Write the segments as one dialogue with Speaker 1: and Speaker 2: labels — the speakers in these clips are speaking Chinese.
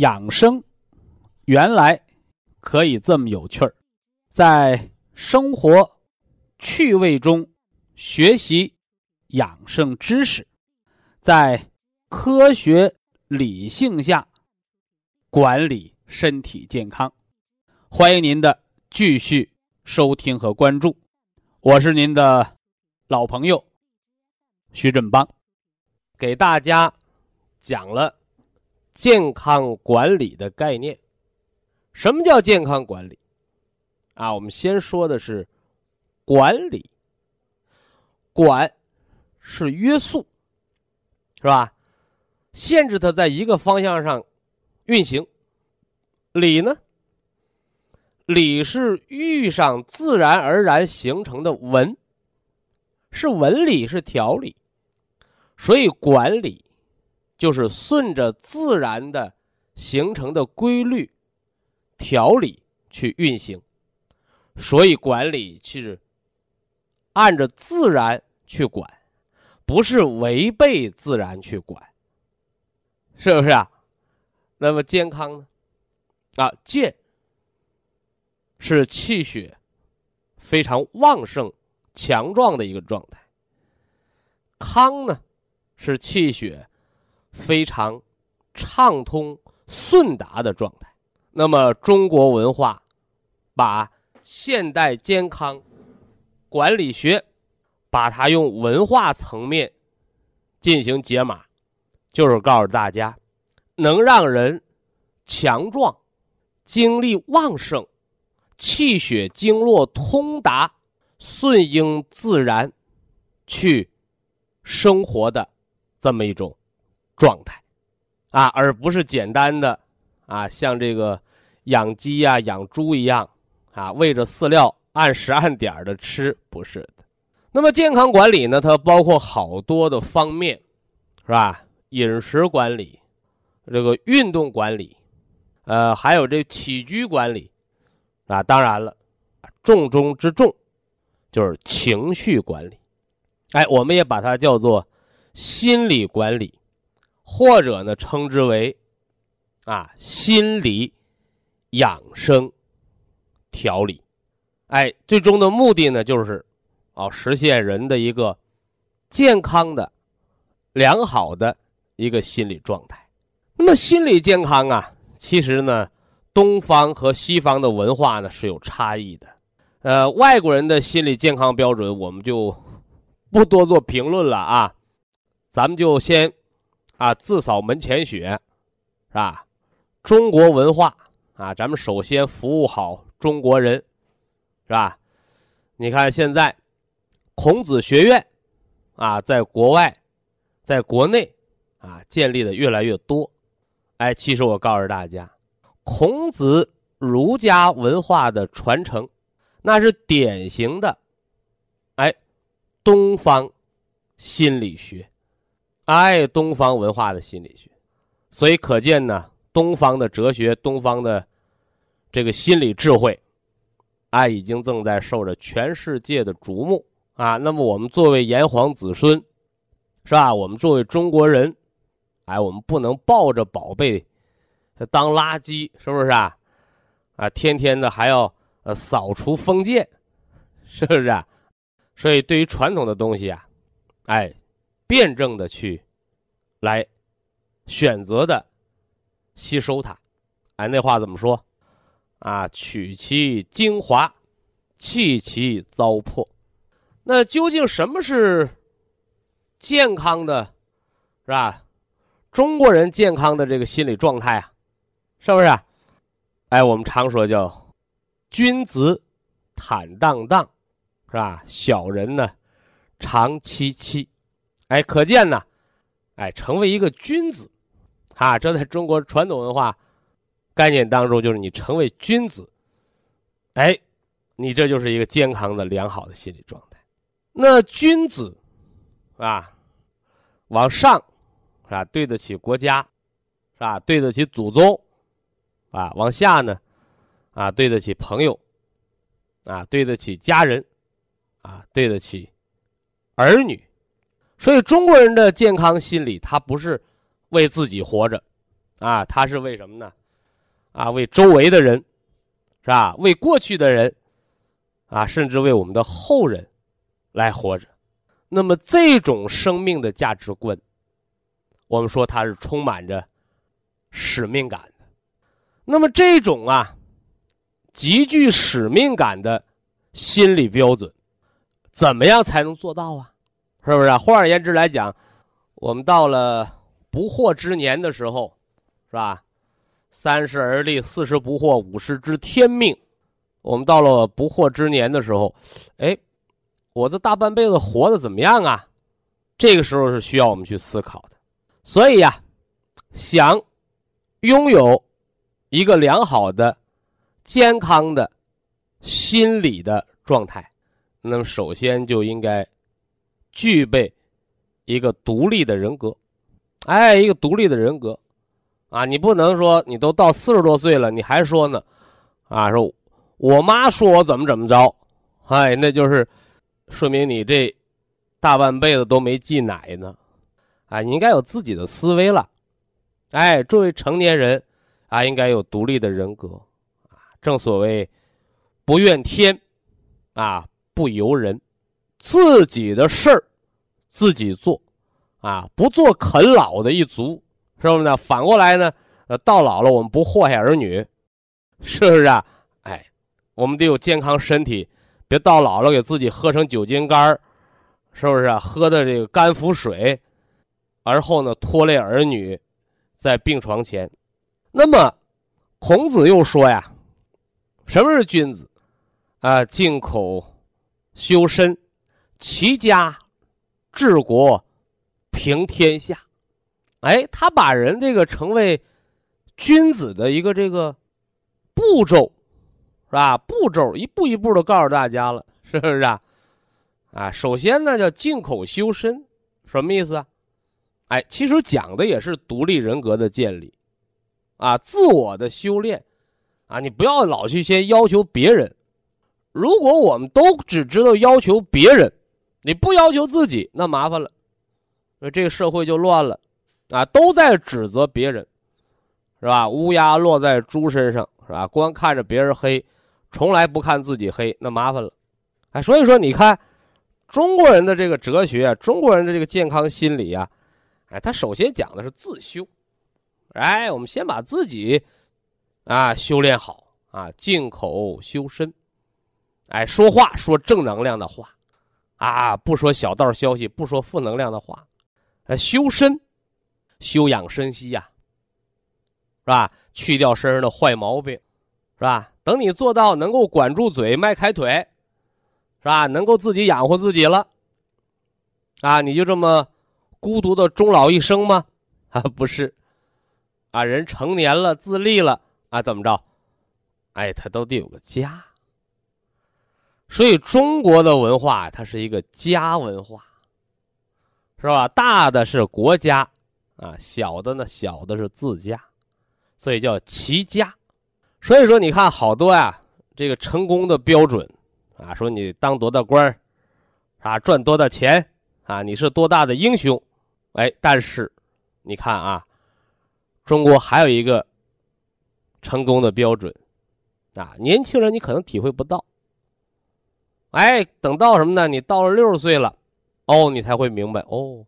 Speaker 1: 养生原来可以这么有趣儿，在生活趣味中学习养生知识，在科学理性下管理身体健康。欢迎您的继续收听和关注，我是您的老朋友徐振邦，给大家讲了。健康管理的概念，什么叫健康管理？啊，我们先说的是管理。管是约束，是吧？限制它在一个方向上运行。理呢？理是遇上自然而然形成的文，是文理，是条理。所以管理。就是顺着自然的形成的规律、调理去运行，所以管理是按着自然去管，不是违背自然去管，是不是啊？那么健康呢？啊，健是气血非常旺盛、强壮的一个状态，康呢是气血。非常畅通顺达的状态。那么，中国文化把现代健康管理学，把它用文化层面进行解码，就是告诉大家，能让人强壮、精力旺盛、气血经络通达、顺应自然去生活的这么一种。状态，啊，而不是简单的，啊，像这个养鸡呀、养猪一样，啊，喂着饲料按时按点的吃，不是的。那么健康管理呢，它包括好多的方面，是吧？饮食管理，这个运动管理，呃，还有这起居管理，啊，当然了，重中之重就是情绪管理，哎，我们也把它叫做心理管理。或者呢，称之为啊心理养生调理，哎，最终的目的呢，就是哦实现人的一个健康的、良好的一个心理状态。那么心理健康啊，其实呢，东方和西方的文化呢是有差异的。呃，外国人的心理健康标准，我们就不多做评论了啊，咱们就先。啊，自扫门前雪，是吧？中国文化啊，咱们首先服务好中国人，是吧？你看现在，孔子学院啊，在国外，在国内啊，建立的越来越多。哎，其实我告诉大家，孔子儒家文化的传承，那是典型的，哎，东方心理学。爱东方文化的心理学，所以可见呢，东方的哲学、东方的这个心理智慧，啊，已经正在受着全世界的瞩目啊。那么，我们作为炎黄子孙，是吧？我们作为中国人，哎，我们不能抱着宝贝当垃圾，是不是啊？啊，天天的还要呃扫除封建，是不是啊？所以，对于传统的东西啊，哎。辩证的去，来选择的吸收它，哎，那话怎么说？啊，取其精华，弃其糟粕。那究竟什么是健康的，是吧？中国人健康的这个心理状态啊，是不是？哎，我们常说叫君子坦荡荡，是吧？小人呢长戚戚。哎，可见呢，哎，成为一个君子，啊，这在中国传统文化。概念当中就是你成为君子，哎，你这就是一个健康的、良好的心理状态。那君子啊，往上是吧？对得起国家，是吧？对得起祖宗啊。往下呢，啊，对得起朋友，啊，对得起家人，啊，对得起儿女。所以中国人的健康心理，他不是为自己活着，啊，他是为什么呢？啊，为周围的人，是吧？为过去的人，啊，甚至为我们的后人来活着。那么这种生命的价值观，我们说它是充满着使命感的。那么这种啊，极具使命感的心理标准，怎么样才能做到啊？是不是？换而言之来讲，我们到了不惑之年的时候，是吧？三十而立，四十不惑，五十知天命。我们到了不惑之年的时候，哎，我这大半辈子活的怎么样啊？这个时候是需要我们去思考的。所以呀，想拥有一个良好的、健康的心理的状态，那么首先就应该具备一个独立的人格。哎，一个独立的人格。啊，你不能说你都到四十多岁了，你还说呢？啊，说我妈说我怎么怎么着，哎，那就是说明你这大半辈子都没忌奶呢。啊，你应该有自己的思维了。哎，作为成年人啊，应该有独立的人格。啊，正所谓不怨天，啊，不由人，自己的事儿自己做，啊，不做啃老的一族。是不是呢？反过来呢？呃，到老了我们不祸害儿女，是不是啊？哎，我们得有健康身体，别到老了给自己喝成酒精肝儿是不是啊？喝的这个肝腹水，而后呢拖累儿女，在病床前。那么，孔子又说呀，什么是君子？啊，静口修身，齐家治国，平天下。哎，他把人这个成为君子的一个这个步骤，是吧？步骤一步一步的告诉大家了，是不是啊？啊，首先呢叫静口修身，什么意思啊？哎，其实讲的也是独立人格的建立，啊，自我的修炼，啊，你不要老去先要求别人。如果我们都只知道要求别人，你不要求自己，那麻烦了，那这个社会就乱了。啊，都在指责别人，是吧？乌鸦落在猪身上，是吧？光看着别人黑，从来不看自己黑，那麻烦了。哎，所以说，你看中国人的这个哲学，中国人的这个健康心理啊，哎，他首先讲的是自修。哎，我们先把自己啊修炼好啊，静口修身。哎，说话说正能量的话，啊，不说小道消息，不说负能量的话，呃，修身。休养生息呀，是吧？去掉身上的坏毛病，是吧？等你做到能够管住嘴、迈开腿，是吧？能够自己养活自己了，啊，你就这么孤独的终老一生吗？啊，不是，啊，人成年了、自立了，啊，怎么着？哎，他都得有个家。所以中国的文化，它是一个家文化，是吧？大的是国家。啊，小的呢，小的是自家，所以叫齐家。所以说，你看好多呀，这个成功的标准啊，说你当多大官，啊，赚多大钱啊，你是多大的英雄，哎，但是你看啊，中国还有一个成功的标准啊，年轻人你可能体会不到，哎，等到什么呢？你到了六十岁了，哦，你才会明白哦。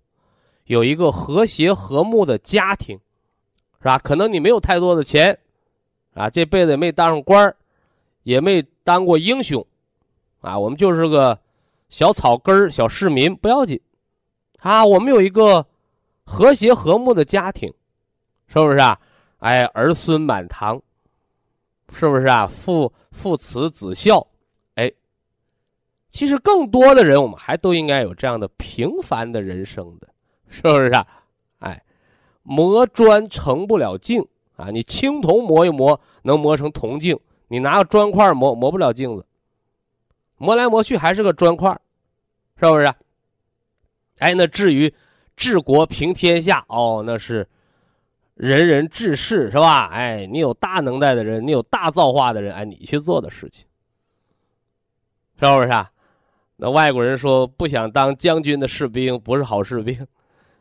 Speaker 1: 有一个和谐和睦的家庭，是吧？可能你没有太多的钱，啊，这辈子也没当上官，也没当过英雄，啊，我们就是个小草根、小市民，不要紧，啊，我们有一个和谐和睦的家庭，是不是啊？哎，儿孙满堂，是不是啊？父父慈子孝，其实更多的人，我们还都应该有这样的平凡的人生的，是不是啊？哎，磨砖成不了镜。啊，你青铜磨一磨，能磨成铜镜；你拿个砖块磨，磨不了镜子。磨来磨去还是个砖块，是不是？哎，那至于治国平天下，哦，那是人人治世，是吧？哎，你有大能耐的人，你有大造化的人，哎，你去做的事情，是不是？啊？那外国人说不想当将军的士兵不是好士兵，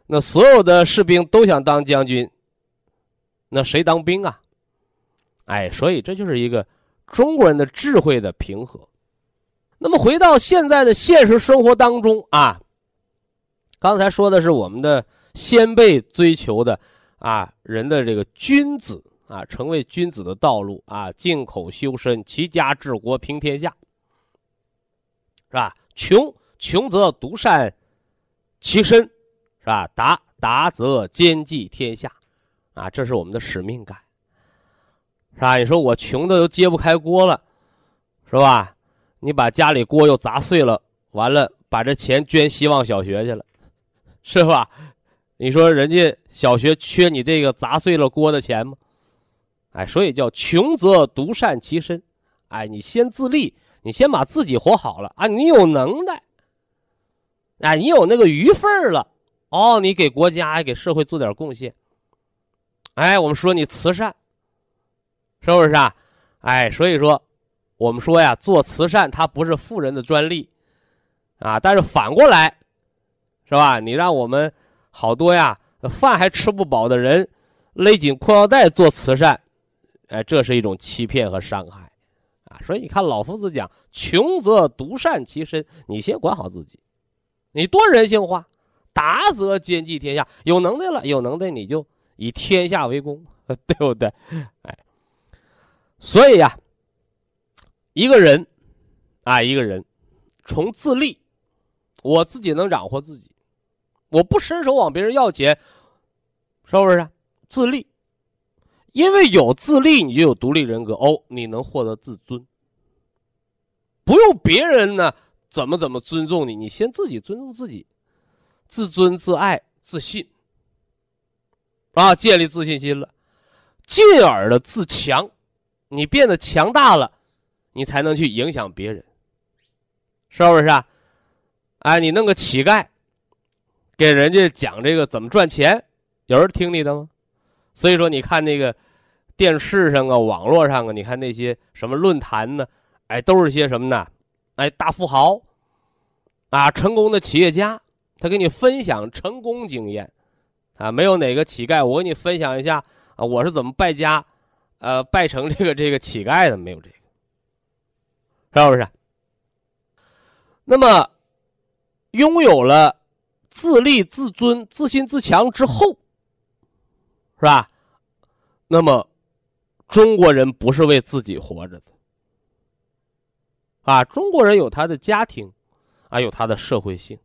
Speaker 1: 那所有的士兵都想当将军。那谁当兵啊？哎，所以这就是一个中国人的智慧的平和。那么回到现在的现实生活当中啊，刚才说的是我们的先辈追求的啊，人的这个君子啊，成为君子的道路啊，静口修身，齐家治国平天下，是吧？穷穷则独善其身，是吧？达达则兼济天下。啊，这是我们的使命感，是吧？你说我穷的都揭不开锅了，是吧？你把家里锅又砸碎了，完了把这钱捐希望小学去了，是吧？你说人家小学缺你这个砸碎了锅的钱吗？哎，所以叫穷则独善其身，哎，你先自立，你先把自己活好了啊，你有能耐，哎，你有那个余份了，哦，你给国家给社会做点贡献。哎，我们说你慈善，是不是啊？哎，所以说，我们说呀，做慈善它不是富人的专利，啊，但是反过来，是吧？你让我们好多呀，饭还吃不饱的人，勒紧裤腰带做慈善，哎，这是一种欺骗和伤害，啊，所以你看老夫子讲，穷则独善其身，你先管好自己，你多人性化，达则兼济天下，有能耐了，有能耐你就。以天下为公，对不对？哎，所以呀，一个人啊，一个人从自立，我自己能养活自己，我不伸手往别人要钱，是不是？自立，因为有自立，你就有独立人格哦，你能获得自尊，不用别人呢怎么怎么尊重你，你先自己尊重自己，自尊、自爱、自信。啊，建立自信心了，进而的自强，你变得强大了，你才能去影响别人，是不是啊？哎，你弄个乞丐，给人家讲这个怎么赚钱，有人听你的吗？所以说，你看那个电视上啊、网络上啊，你看那些什么论坛呢？哎，都是些什么呢？哎，大富豪，啊，成功的企业家，他给你分享成功经验。啊，没有哪个乞丐，我给你分享一下啊，我是怎么败家，呃，败成这个这个乞丐的，没有这个，是不是？那么，拥有了自立、自尊、自信、自强之后，是吧？那么，中国人不是为自己活着的，啊，中国人有他的家庭，啊，有他的社会性，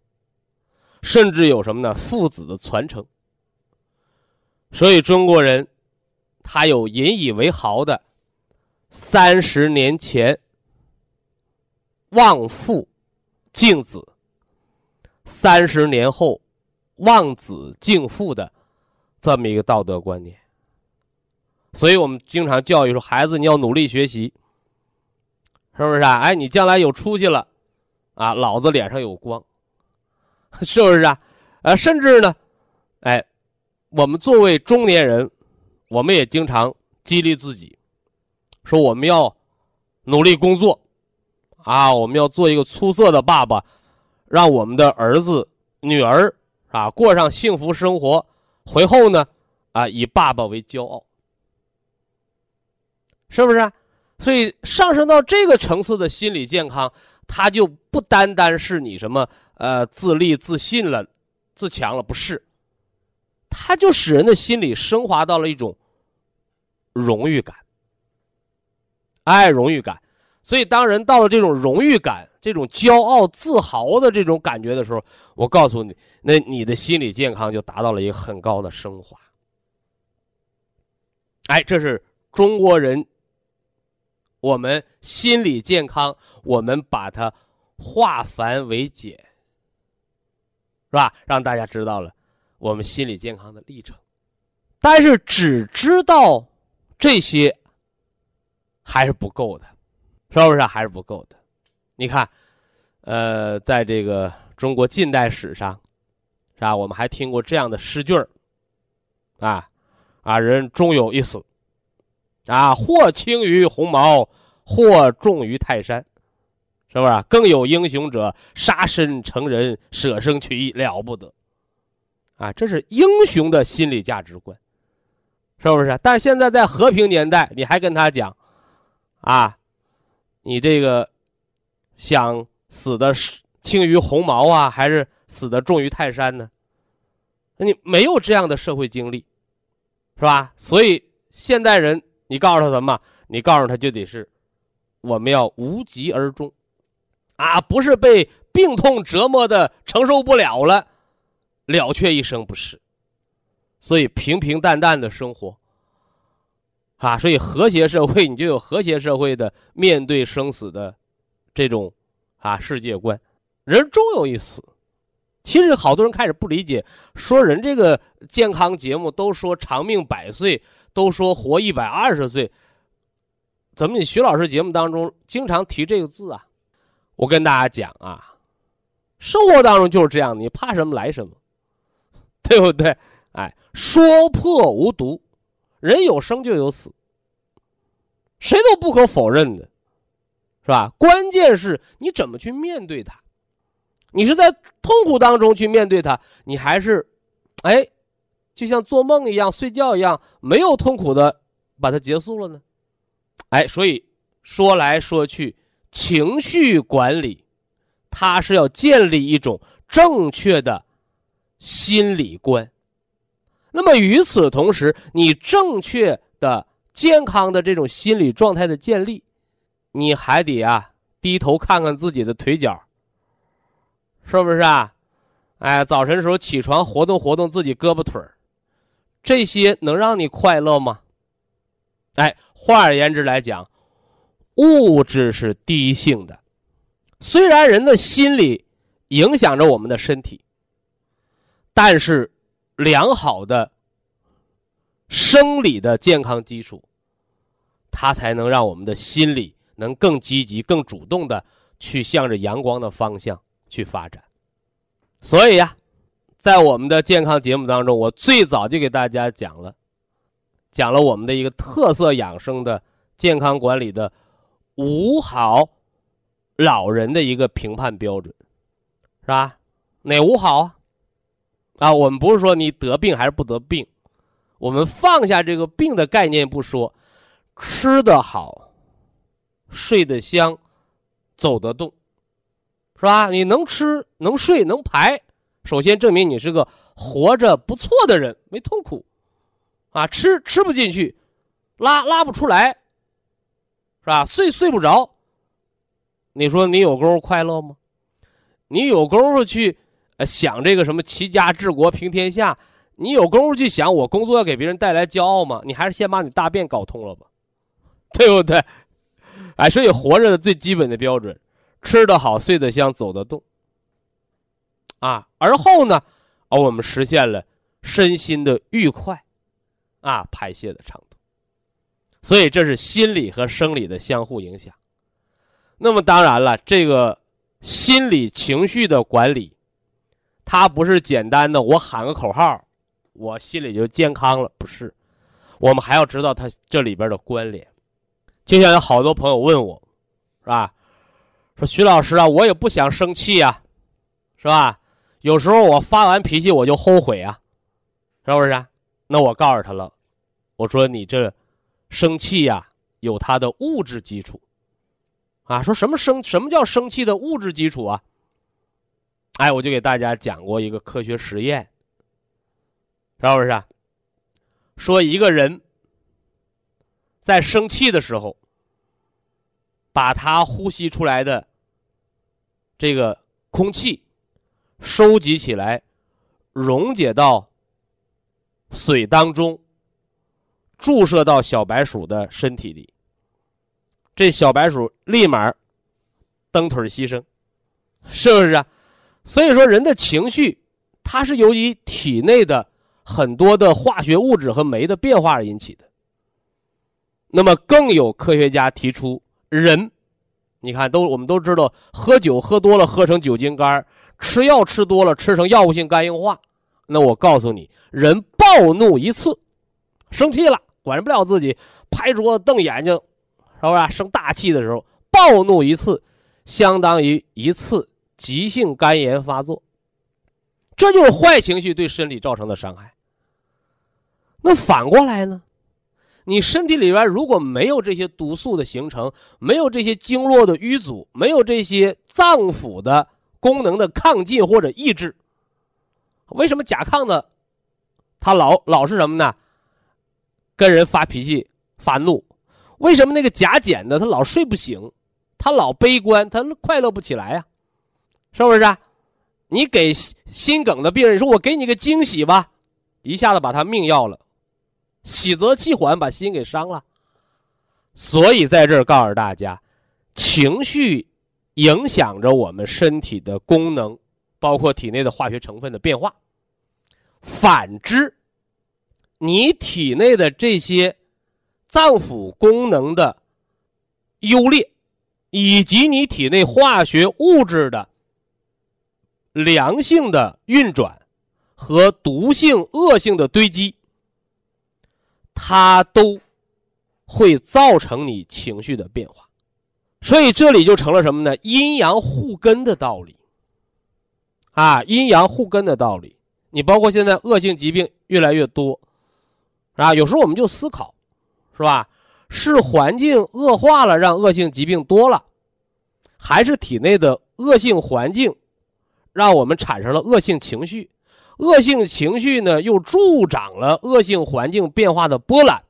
Speaker 1: 甚至有什么呢？父子的传承。所以中国人，他有引以为豪的三十年前望父敬子，三十年后望子敬父的这么一个道德观念。所以我们经常教育说，孩子你要努力学习，是不是啊？哎，你将来有出息了，啊，老子脸上有光，是不是啊？啊，甚至呢，哎。我们作为中年人，我们也经常激励自己，说我们要努力工作，啊，我们要做一个出色的爸爸，让我们的儿子、女儿啊过上幸福生活，回后呢，啊以爸爸为骄傲，是不是？所以上升到这个层次的心理健康，它就不单单是你什么呃自立自信了、自强了，不是。它就使人的心理升华到了一种荣誉感，哎，荣誉感。所以，当人到了这种荣誉感、这种骄傲、自豪的这种感觉的时候，我告诉你，那你的心理健康就达到了一个很高的升华。哎，这是中国人，我们心理健康，我们把它化繁为简，是吧？让大家知道了我们心理健康的历程。但是，只知道这些还是不够的。是不是还是不够的？你看，呃，在这个中国近代史上，是吧？我们还听过这样的诗句儿，啊，啊，人终有一死，啊，或轻于鸿毛，或重于泰山，是不是？更有英雄者，杀身成仁，舍生取义，了不得，啊，这是英雄的心理价值观，是不是？但现在在和平年代，你还跟他讲，啊？你这个想死的轻于鸿毛啊，还是死的重于泰山呢？你没有这样的社会经历，是吧？所以现代人，你告诉他什么？你告诉他就得是，我们要无疾而终，啊，不是被病痛折磨的承受不了了，了却一生，不是。所以平平淡淡的生活。啊，所以和谐社会，你就有和谐社会的面对生死的这种啊世界观。人终有一死，其实好多人开始不理解，说人这个健康节目都说长命百岁，都说活一百二十岁，怎么你徐老师节目当中经常提这个字啊？我跟大家讲啊，生活当中就是这样，你怕什么来什么，对不对？哎，说破无毒。人有生就有死，谁都不可否认的，是吧？关键是你怎么去面对它，你是在痛苦当中去面对它，你还是，哎，就像做梦一样、睡觉一样，没有痛苦的把它结束了呢？哎，所以说来说去，情绪管理，它是要建立一种正确的心理观。那么与此同时，你正确的、健康的这种心理状态的建立，你还得啊低头看看自己的腿脚，是不是啊？哎，早晨时候起床活动活动自己胳膊腿儿，这些能让你快乐吗？哎，换而言之来讲，物质是第一性的，虽然人的心理影响着我们的身体，但是。良好的生理的健康基础，它才能让我们的心理能更积极、更主动的去向着阳光的方向去发展。所以呀，在我们的健康节目当中，我最早就给大家讲了，讲了我们的一个特色养生的健康管理的五好老人的一个评判标准，是吧？哪五好啊？啊，我们不是说你得病还是不得病，我们放下这个病的概念不说，吃得好，睡得香，走得动，是吧？你能吃能睡能排，首先证明你是个活着不错的人，没痛苦，啊，吃吃不进去，拉拉不出来，是吧？睡睡不着，你说你有功夫快乐吗？你有功夫去？呃，想这个什么齐家治国平天下，你有功夫去想我工作要给别人带来骄傲吗？你还是先把你大便搞通了吧，对不对？哎，所以活着的最基本的标准，吃得好，睡得香，走得动。啊，而后呢，哦，我们实现了身心的愉快，啊，排泄的畅通。所以这是心理和生理的相互影响。那么当然了，这个心理情绪的管理。它不是简单的，我喊个口号，我心里就健康了。不是，我们还要知道它这里边的关联。就像有好多朋友问我，是吧？说徐老师啊，我也不想生气呀，是吧？有时候我发完脾气我就后悔啊，是不是？那我告诉他了，我说你这生气呀，有它的物质基础啊。说什么生？什么叫生气的物质基础啊？哎，我就给大家讲过一个科学实验，是不是？说一个人在生气的时候，把他呼吸出来的这个空气收集起来，溶解到水当中，注射到小白鼠的身体里。这小白鼠立马蹬腿牺牲，是不是啊？所以说，人的情绪它是由于体内的很多的化学物质和酶的变化而引起的。那么，更有科学家提出。人，你看，都我们都知道，喝酒喝多了喝成酒精肝吃药吃多了吃成药物性肝硬化。那我告诉你，人暴怒一次，生气了，管不了自己，拍桌子瞪眼睛，是不是？生大气的时候，暴怒一次，相当于一次急性肝炎发作。这就是坏情绪对身体造成的伤害。那反过来呢？你身体里边如果没有这些毒素的形成，没有这些经络的淤阻，没有这些脏腑的功能的亢进或者抑制，为什么甲亢的他老老是什么呢？跟人发脾气、发怒？为什么那个甲减的他老睡不醒，他老悲观，他快乐不起来呀？是不是？你给心梗的病人说：“我给你个惊喜吧，一下子把他命要了。”喜则气缓，把心给伤了。所以在这儿告诉大家，情绪影响着我们身体的功能，包括体内的化学成分的变化。反之，你体内的这些脏腑功能的优劣，以及你体内化学物质的良性的运转和毒性恶性的堆积。它都会造成你情绪的变化，所以这里就成了什么呢？阴阳互根的道理啊，阴阳互根的道理。你包括现在恶性疾病越来越多，啊，有时候我们就思考，是吧？是环境恶化了让恶性疾病多了，还是体内的恶性环境让我们产生了恶性情绪？恶性情绪呢，又助长了恶性环境变化的波澜。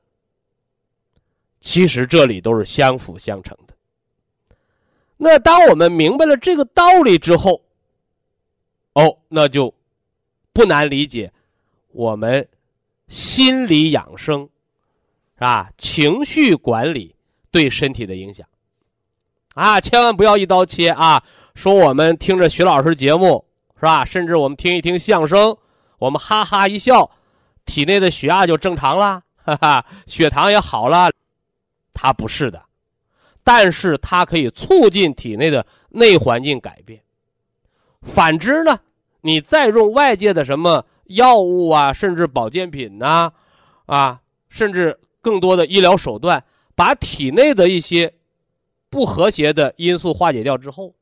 Speaker 1: 其实这里都是相辅相成的。那当我们明白了这个道理之后，哦，那就不难理解我们心理养生，是吧？情绪管理对身体的影响。啊，千万不要一刀切啊！说我们听着徐老师节目。是吧？甚至我们听一听相声，我们哈哈一笑，体内的血压就正常了，哈哈，血糖也好了。它不是的，但是它可以促进体内的内环境改变。反之呢，你再用外界的什么药物啊，甚至保健品呐，啊，甚至更多的医疗手段，把体内的一些不和谐的因素化解掉之后，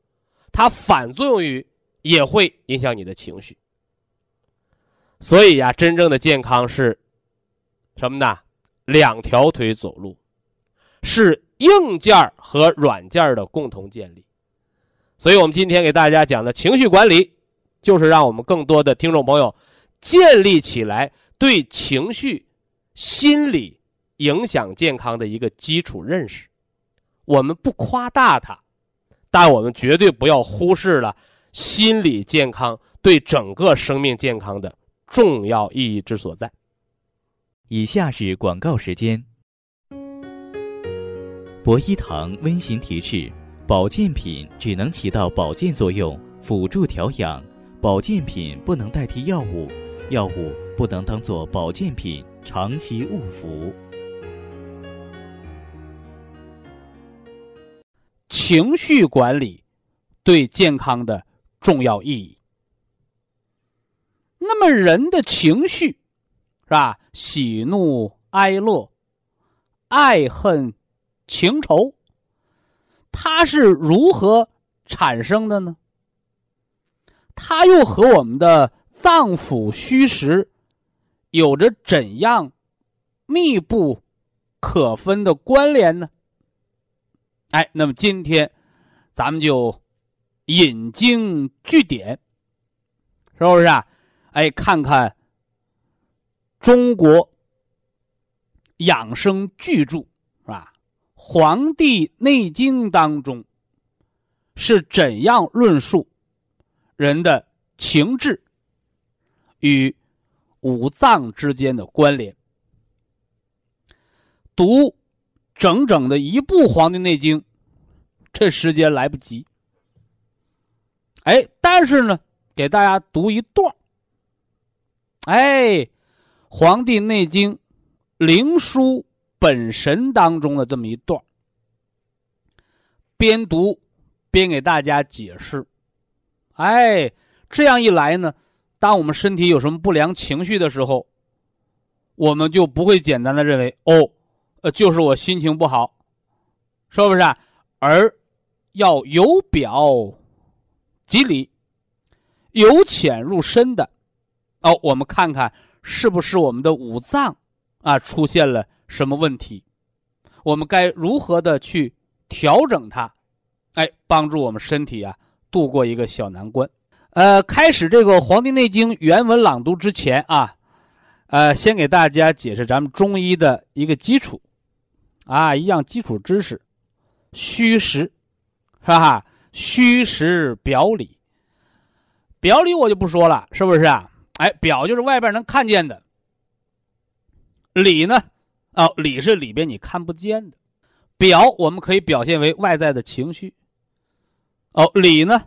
Speaker 1: 它反作用于。也会影响你的情绪，所以呀，真正的健康是什么呢？两条腿走路，是硬件和软件的共同建立。所以我们今天给大家讲的情绪管理，就是让我们更多的听众朋友建立起来对情绪、心理影响健康的一个基础认识。我们不夸大它，但我们绝对不要忽视了。心理健康对整个生命健康的重要意义之所在。
Speaker 2: 以下是广告时间。博一堂温馨提示：保健品只能起到保健作用，辅助调养；保健品不能代替药物，药物不能当做保健品长期误服。
Speaker 3: 情绪管理对健康的。重要意义。那么人的情绪，是吧？喜怒哀乐、爱恨情仇，它是如何产生的呢？它又和我们的脏腑虚实有着怎样密不可分的关联呢？哎，那么今天咱们就。引经据典，是不是啊？哎，看看中国养生巨著，是吧？
Speaker 1: 黄帝内经》当中是怎样论述人的情志与五脏之间的关联。读整整的一部《黄帝内经》，这时间来不及。哎，但是呢，给大家读一段哎，《黄帝内经·灵枢本神》当中的这么一段边读边给大家解释。哎，这样一来呢，当我们身体有什么不良情绪的时候，我们就不会简单的认为哦，呃，就是我心情不好，是不是？而要由表。及里，由浅入深的，哦，我们看看是不是我们的五脏啊出现了什么问题？我们该如何的去调整它？哎，帮助我们身体啊度过一个小难关。呃，开始这个《黄帝内经》原文朗读之前啊，呃，先给大家解释咱们中医的一个基础啊，一样基础知识，虚实，是吧？虚实表里，表里我就不说了，是不是啊？哎，表就是外边能看见的，里呢，哦，里是里边你看不见的，表我们可以表现为外在的情绪，哦，里呢，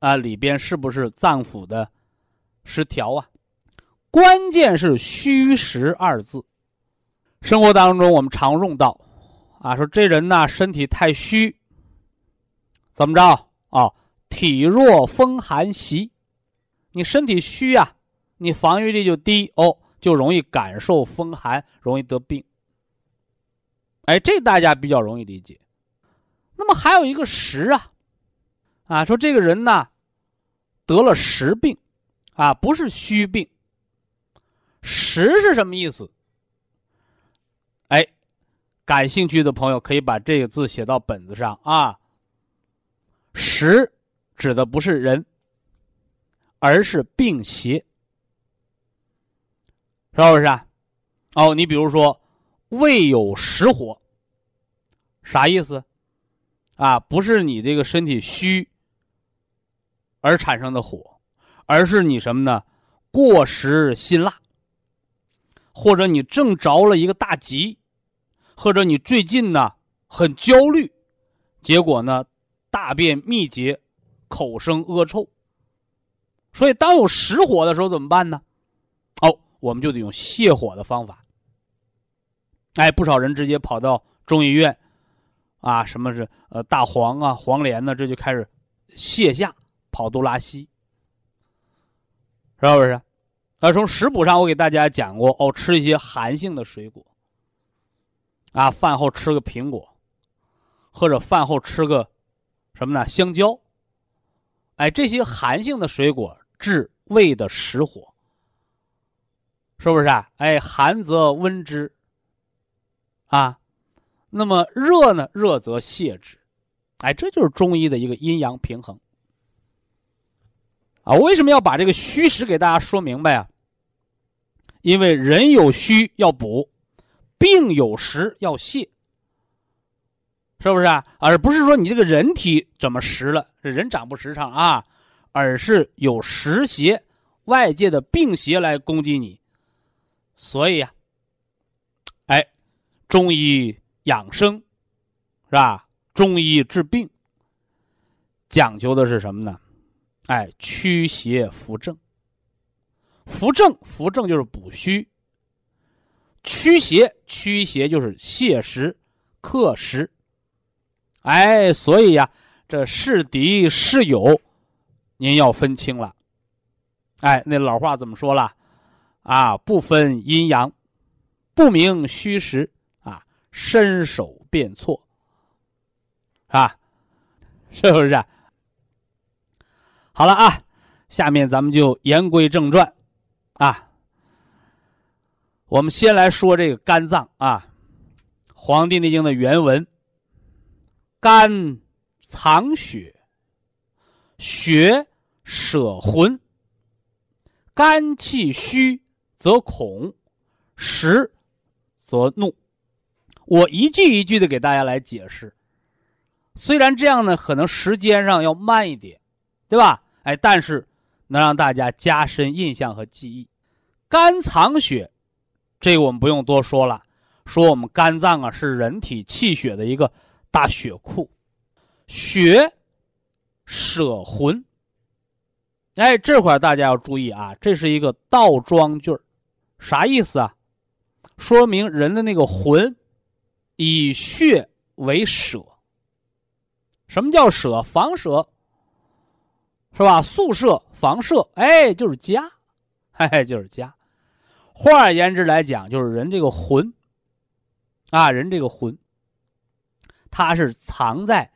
Speaker 1: 啊，里边是不是脏腑的失调啊？关键是虚实二字，生活当中我们常用到，啊，说这人呢身体太虚。怎么着啊？体弱风寒袭，你身体虚呀，你防御力就低哦，就容易感受风寒，容易得病。哎，这大家比较容易理解。那么还有一个实啊，啊，说这个人呢得了实病，啊，不是虚病。实是什么意思？感兴趣的朋友可以把这个字写到本子上啊。实指的不是人，而是病邪，是不是啊？哦，你比如说胃有实火，啥意思？啊，不是你这个身体虚而产生的火，而是你什么呢？过食辛辣，或者你正着了一个大急，或者你最近呢很焦虑，结果呢？大便秘结，口生恶臭。所以，当有实火的时候怎么办呢？哦，我们就得用泻火的方法。哎，不少人直接跑到中医院，啊，什么是呃大黄啊、黄连呢？这就开始泻下、跑肚拉稀，是不是？啊，从食谱上我给大家讲过哦，吃一些寒性的水果，啊，饭后吃个苹果，或者饭后吃个。什么呢？香蕉，哎，这些寒性的水果治胃的实火，是不是啊？哎，寒则温之，啊，那么热呢？热则泻之，哎，这就是中医的一个阴阳平衡。啊，为什么要把这个虚实给大家说明白啊？因为人有虚要补，病有实要泻。是不是啊？而不是说你这个人体怎么实了，这人长不实诚啊，而是有实邪，外界的病邪来攻击你。所以呀，哎，中医养生是吧？中医治病讲究的是什么呢？哎，驱邪扶正。扶正，扶正就是补虚；驱邪，驱邪就是泻实、克实。哎，所以呀，这是敌是友，您要分清了。哎，那老话怎么说了？啊，不分阴阳，不明虚实，啊，伸手便错，啊，是不是？好了啊，下面咱们就言归正传，啊，我们先来说这个肝脏啊，《黄帝内经》的原文。肝藏血，血舍魂。肝气虚则恐，实则怒。我一句一句的给大家来解释。虽然这样呢，可能时间上要慢一点，对吧？哎，但是能让大家加深印象和记忆。肝藏血，这个我们不用多说了。说我们肝脏啊是人体气血的一个大血库，血舍魂。哎，这块大家要注意啊，这是一个倒装句儿，啥意思啊？说明人的那个魂以血为舍。什么叫舍？房舍是吧？宿舍、房舍，哎，就是家，嘿 嘿，就是家。换而言之来讲，就是人这个魂。啊，人这个魂，它是藏在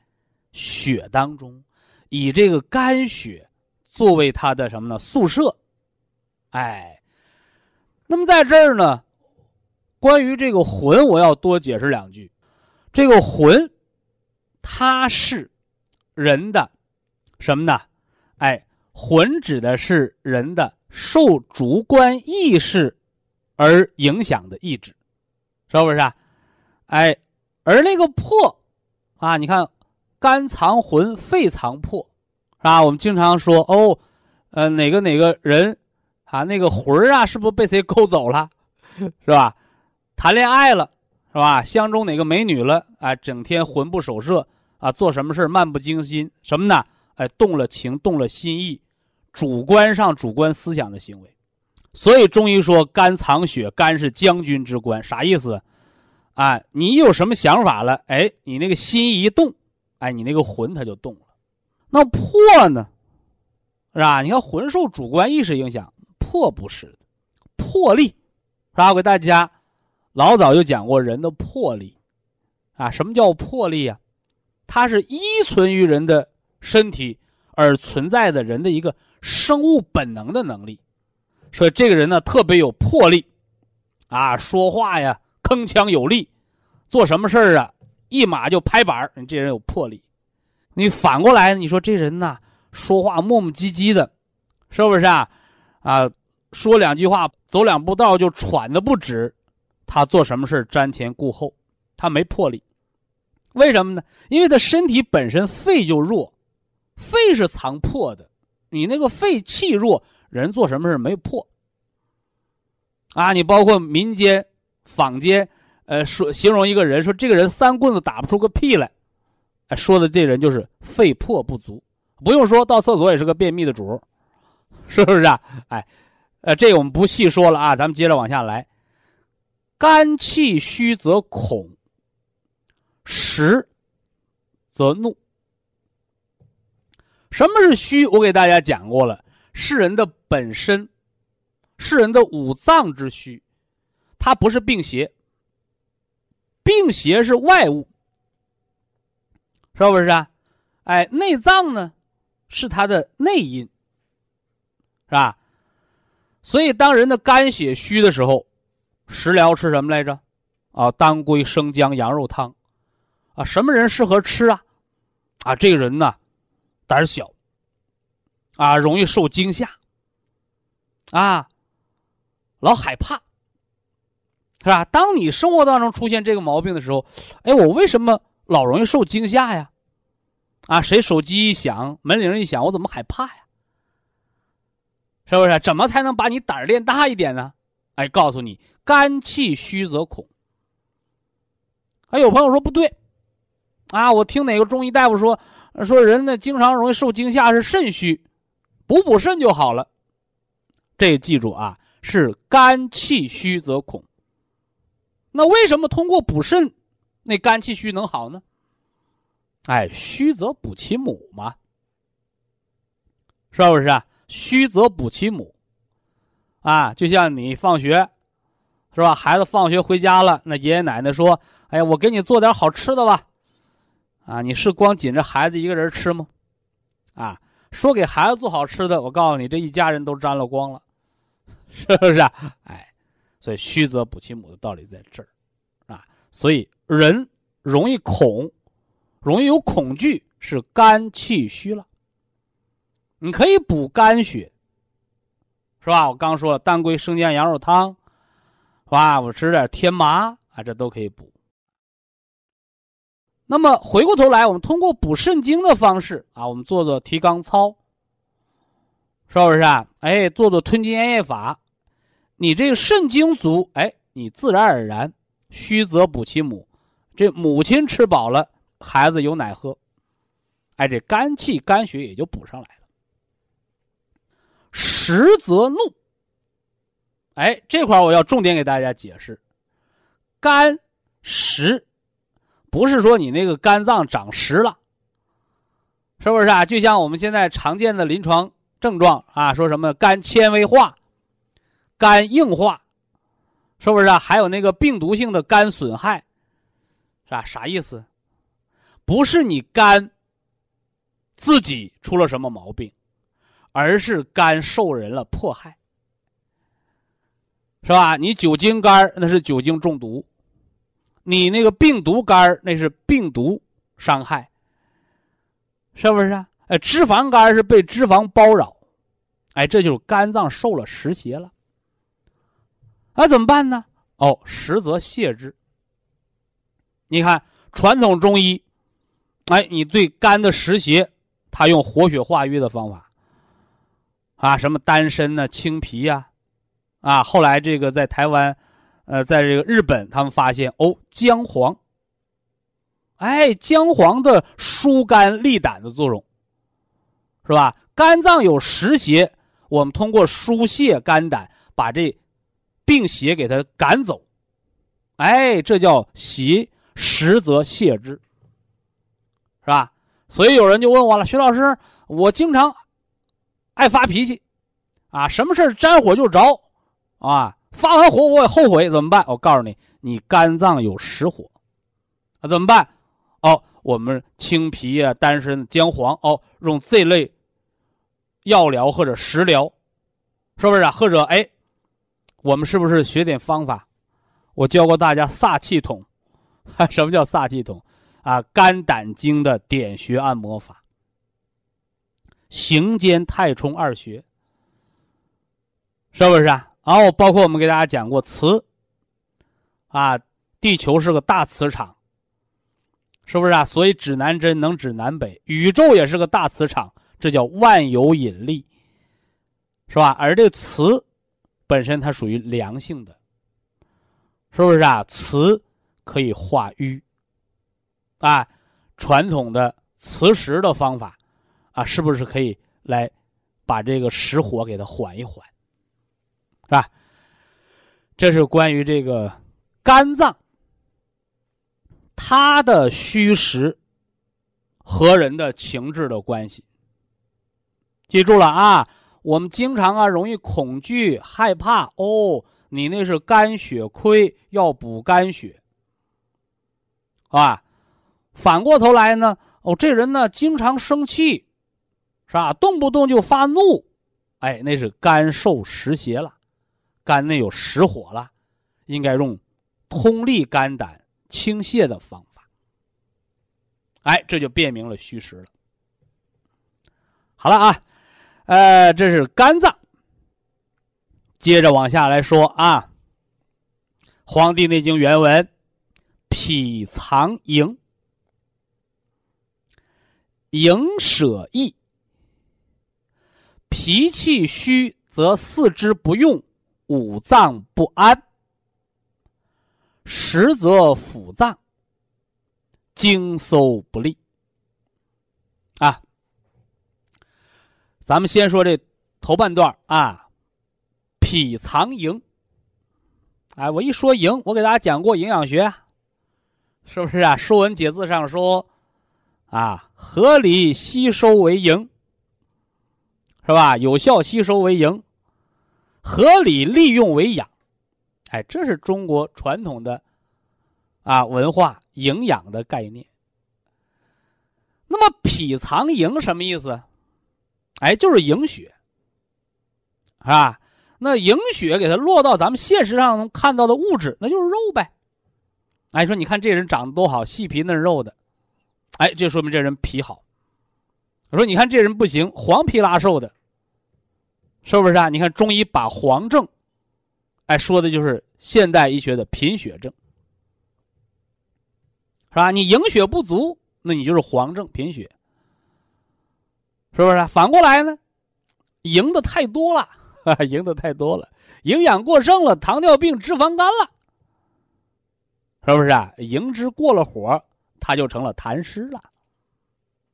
Speaker 1: 血当中，以这个肝血作为它的什么呢？宿舍。哎，那么在这儿呢，关于这个魂，我要多解释两句。这个魂，它是人的什么呢？哎，魂指的是人的受主观意识而影响的意志，是不是啊？哎，而那个魄，啊，你看，肝藏魂，肺藏魄，是吧？我们经常说，哦，呃，哪个哪个人，啊，那个魂儿啊，是不是被谁勾走了，是吧？谈恋爱了，是吧？相中哪个美女了，啊，整天魂不守舍，啊，做什么事漫不经心，什么呢？哎，动了情，动了心意，主观上主观思想的行为。所以中医说，肝藏血，肝是将军之官，啥意思？啊，你有什么想法了？哎，你那个心一动，哎，你那个魂它就动了。那魄呢？是吧？你看魂受主观意识影响，魄不是的，魄力，是吧？我给大家老早就讲过人的魄力，啊，什么叫魄力啊？它是依存于人的身体而存在的人的一个生物本能的能力。所以这个人呢，特别有魄力，啊，说话呀。铿锵有力，做什么事儿啊，一马就拍板你这人有魄力。你反过来，你说这人呐，说话磨磨唧唧的，是不是啊？啊，说两句话，走两步道就喘的不止。他做什么事瞻前顾后，他没魄力。为什么呢？因为他身体本身肺就弱，肺是藏魄的。你那个肺气弱，人做什么事没魄。啊，你包括民间。坊间，呃，说形容一个人，说这个人三棍子打不出个屁来，哎，说的这人就是肺魄不足，不用说到厕所也是个便秘的主，是不是啊？哎，呃，这我们不细说了啊，咱们接着往下来。肝气虚则恐，实则怒。什么是虚？我给大家讲过了，是人的本身，是人的五脏之虚。它不是病邪，病邪是外物，是不是啊？哎，内脏呢，是它的内因，是吧？所以，当人的肝血虚的时候，食疗吃什么来着？啊，当归生姜羊肉汤，啊，什么人适合吃啊？啊，这个人呢，胆小，啊，容易受惊吓，啊，老害怕。是吧？当你生活当中出现这个毛病的时候，哎，我为什么老容易受惊吓呀？啊，谁手机一响，门铃一响，我怎么害怕呀？是不是？怎么才能把你胆儿练大一点呢？哎，告诉你，肝气虚则恐。还有朋友说不对，啊，我听哪个中医大夫说，说人呢经常容易受惊吓是肾虚，补补肾就好了。这记住啊，是肝气虚则恐。那为什么通过补肾，那肝气虚能好呢？哎，虚则补其母嘛，是不是啊？虚则补其母，啊，就像你放学，是吧？孩子放学回家了，那爷爷奶奶说：“哎呀，我给你做点好吃的吧。”啊，你是光紧着孩子一个人吃吗？啊，说给孩子做好吃的，我告诉你，这一家人都沾了光了，是不是啊？哎。所以虚则补其母的道理在这儿，啊，所以人容易恐，容易有恐惧，是肝气虚了。你可以补肝血，是吧？我刚说了，当归生姜羊肉汤，是吧？我吃点天麻啊，这都可以补。那么回过头来，我们通过补肾精的方式啊，我们做做提肛操，是不是啊？哎，做做吞津咽液法，你这个肾精足，哎，你自然而然虚则补其母，这母亲吃饱了，孩子有奶喝，哎，这肝气肝血也就补上来了。实则怒，哎，这块我要重点给大家解释，肝实。不是说你那个肝脏长实了，是不是啊？就像我们现在常见的临床症状啊，说什么肝纤维化、肝硬化，是不是啊？还有那个病毒性的肝损害，是吧？啥意思？不是你肝自己出了什么毛病，而是肝受人了迫害，是吧？你酒精肝那是酒精中毒。你那个病毒肝那是病毒伤害，是不是啊？哎，脂肪肝是被脂肪包扰，哎，这就是肝脏受了湿邪了。那怎么办呢？哦，实则泻之。你看传统中医，哎，你对肝的湿邪，他用活血化瘀的方法，啊，什么丹参呢、青皮呀，啊，后来这个在台湾。呃，在这个日本，他们发现哦，姜黄，哎，姜黄的疏肝利胆的作用，是吧？肝脏有实邪，我们通过疏泄肝胆，把这病邪给它赶走，哎，这叫邪实则泻之，是吧？所以有人就问我了，徐老师，我经常爱发脾气，啊，什么事沾火就着，啊。发完火我也后悔，怎么办？我告诉你，你肝脏有实火，啊，怎么办？哦，我们青皮啊、丹参、姜黄哦，用这类药疗或者食疗，是不是啊？或者哎，我们是不是学点方法？我教过大家撒气筒，什么叫撒气筒？啊，肝胆经的点穴按摩法，行间太冲二穴，是不是啊？然后包括我们给大家讲过磁，啊，地球是个大磁场，是不是啊？所以指南针能指南北，宇宙也是个大磁场，这叫万有引力，是吧？而这个磁本身它属于良性的，是不是啊？磁可以化瘀，啊，传统的磁石的方法，啊，是不是可以来把这个实火给它缓一缓？是吧？这是关于这个肝脏，它的虚实和人的情志的关系。记住了啊！我们经常啊容易恐惧害怕哦，你那是肝血亏，要补肝血，啊。反过头来呢，哦，这人呢经常生气，是吧？动不动就发怒，哎，那是肝受实邪了。肝内有实火了，应该用通利肝胆、清泻的方法。哎，这就辨明了虚实了。好了啊，呃，这是肝脏。接着往下来说啊，《黄帝内经》原文：脾藏营，营舍易，脾气虚则四肢不用。五脏不安，实则腑脏经搜不利。啊，咱们先说这头半段啊，脾藏营。哎，我一说营，我给大家讲过营养学，是不是啊？《说文解字》上说，啊，合理吸收为营，是吧？有效吸收为营。合理利用为养，哎，这是中国传统的啊文化营养的概念。那么脾藏营什么意思？哎，就是营血，啊，那营血给它落到咱们现实上能看到的物质，那就是肉呗。哎，说你看这人长得多好，细皮嫩肉的，哎，这说明这人脾好。我说你看这人不行，黄皮拉瘦的。是不是啊？你看中医把黄症，哎，说的就是现代医学的贫血症。是吧？你营血不足，那你就是黄症贫血，是不是？反过来呢，营的太多了，营的太多了，营养过剩了，糖尿病、脂肪肝了，是不是啊？营之过了火，它就成了痰湿了，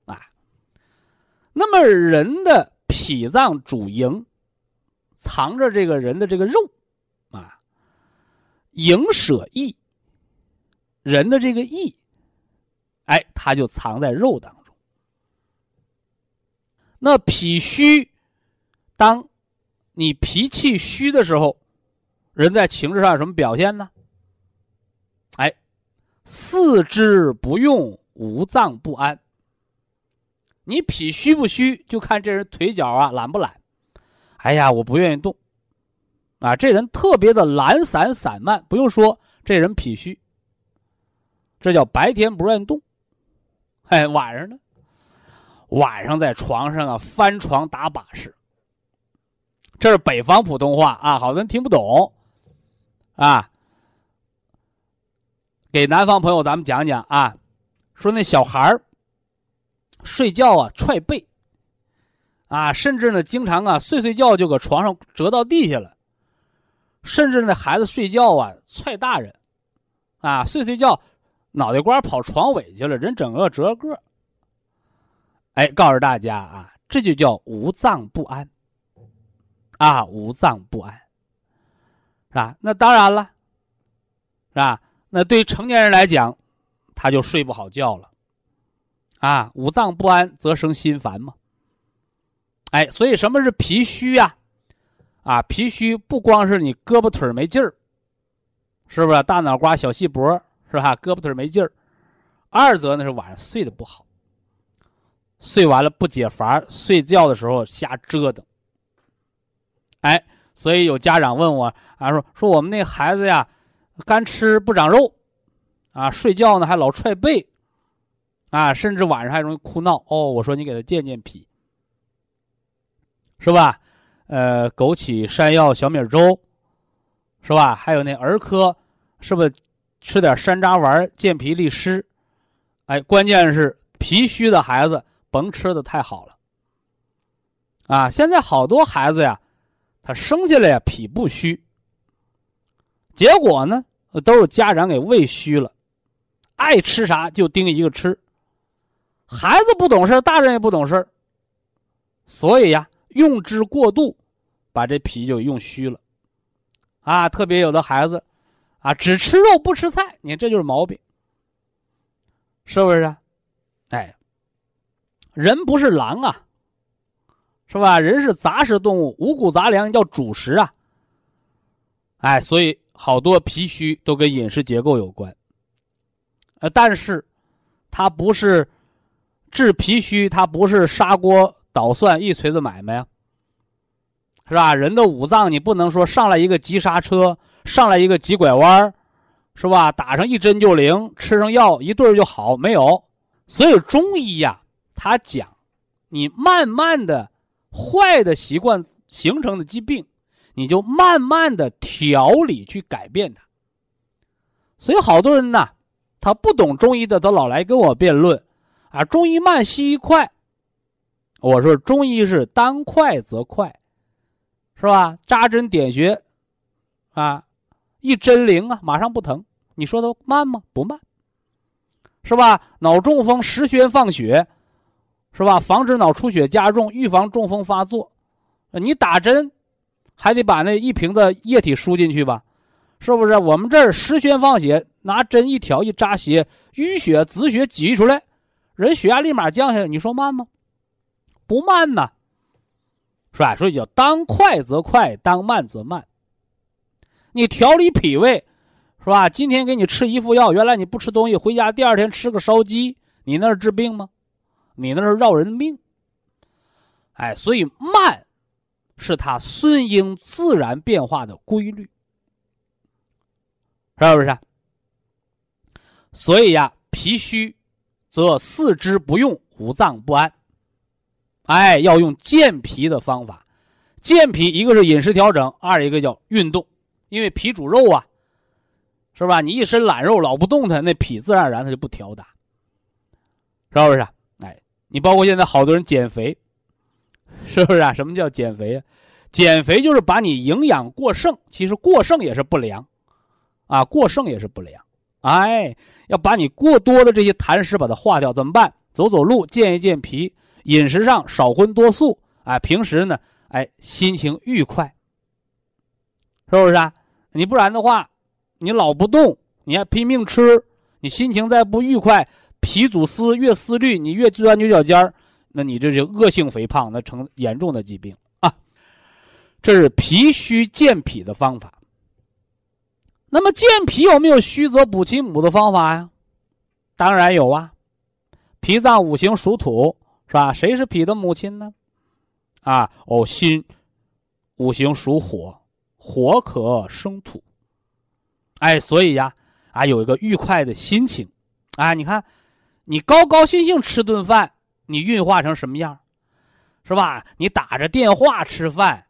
Speaker 1: 啊。那么人的脾脏主营，藏着这个人的这个肉，啊，营舍益。人的这个意，哎，它就藏在肉当中。那脾虚，当你脾气虚的时候，人在情志上有什么表现呢？哎，四肢不用，五脏不安。你脾虚不虚，就看这人腿脚啊懒不懒。哎呀，我不愿意动。啊，这人特别的懒散散漫，不用说，这人脾虚。这叫白天不愿意动，哎，晚上呢？晚上在床上啊翻床打把式。这是北方普通话啊，好多人听不懂，啊。给南方朋友咱们讲讲啊，说那小孩睡觉啊踹背，啊，甚至呢经常啊睡睡觉就搁床上折到地下了，甚至那孩子睡觉啊踹大人，啊睡睡觉。脑袋瓜跑床尾去了，人整个折个。哎，告诉大家啊，这就叫五脏不安。啊，五脏不安，是吧？那当然了，是吧？那对于成年人来讲，他就睡不好觉了。啊，五脏不安则生心烦嘛。哎，所以什么是脾虚呀？啊，脾虚不光是你胳膊腿没劲儿，是不是？大脑瓜小细脖。是吧？胳膊腿没劲儿。二则呢是晚上睡得不好，睡完了不解乏，睡觉的时候瞎折腾。哎，所以有家长问我啊，说说我们那孩子呀，干吃不长肉，啊，睡觉呢还老踹背，啊，甚至晚上还容易哭闹。哦，我说你给他健健脾，是吧？呃，枸杞山药小米粥，是吧？还有那儿科，是不是？吃点山楂丸健脾利湿，哎，关键是脾虚的孩子甭吃的太好了。啊，现在好多孩子呀，他生下来呀脾不虚，结果呢都是家长给喂虚了，爱吃啥就盯一个吃，孩子不懂事大人也不懂事所以呀用之过度，把这脾就用虚了，啊，特别有的孩子。啊，只吃肉不吃菜，你看这就是毛病，是不是？哎，人不是狼啊，是吧？人是杂食动物，五谷杂粮叫主食啊。哎，所以好多脾虚都跟饮食结构有关。呃，但是它不是治脾虚，它不是砂锅捣蒜一锤子买卖啊，是吧？人的五脏你不能说上来一个急刹车。上来一个急拐弯儿是吧？打上一针就灵，吃上药一对就好，没有。所以中医呀，他讲，你慢慢的坏的习惯形成的疾病，你就慢慢的调理去改变它。所以好多人呢，他不懂中医的，他老来跟我辩论，啊，中医慢，西医快。我说中医是当快则快，是吧？扎针点穴，啊。一针灵啊，马上不疼。你说它慢吗？不慢，是吧？脑中风十宣放血，是吧？防止脑出血加重，预防中风发作。你打针，还得把那一瓶子液体输进去吧？是不是？我们这儿十宣放血，拿针一挑一扎血，淤血止血挤出来，人血压立马降下来。你说慢吗？不慢呐，是吧？所以叫当快则快，当慢则慢。你调理脾胃，是吧？今天给你吃一副药，原来你不吃东西，回家第二天吃个烧鸡，你那是治病吗？你那是绕人命。哎，所以慢，是它顺应自然变化的规律，是不是？所以呀，脾虚，则四肢不用，五脏不安。哎，要用健脾的方法，健脾一个是饮食调整，二一个叫运动。因为脾主肉啊，是吧？你一身懒肉老不动弹，那脾自然而然它就不调达，是不是？哎，你包括现在好多人减肥，是不是啊？什么叫减肥啊？减肥就是把你营养过剩，其实过剩也是不良，啊，过剩也是不良。哎，要把你过多的这些痰湿把它化掉，怎么办？走走路，健一健脾，饮食上少荤多素，哎，平时呢，哎，心情愉快，是不是啊？你不然的话。你老不动，你还拼命吃，你心情再不愉快，脾主思越思虑，你越钻牛角尖儿，那你这就恶性肥胖，那成严重的疾病啊。这是脾虚健脾的方法。那么健脾有没有虚则补其母的方法呀？当然有啊。脾脏五行属土，是吧？谁是脾的母亲呢？啊，哦，心五行属火，火可生土。哎，所以呀，啊，有一个愉快的心情，啊，你看，你高高兴兴吃顿饭，你运化成什么样，是吧？你打着电话吃饭，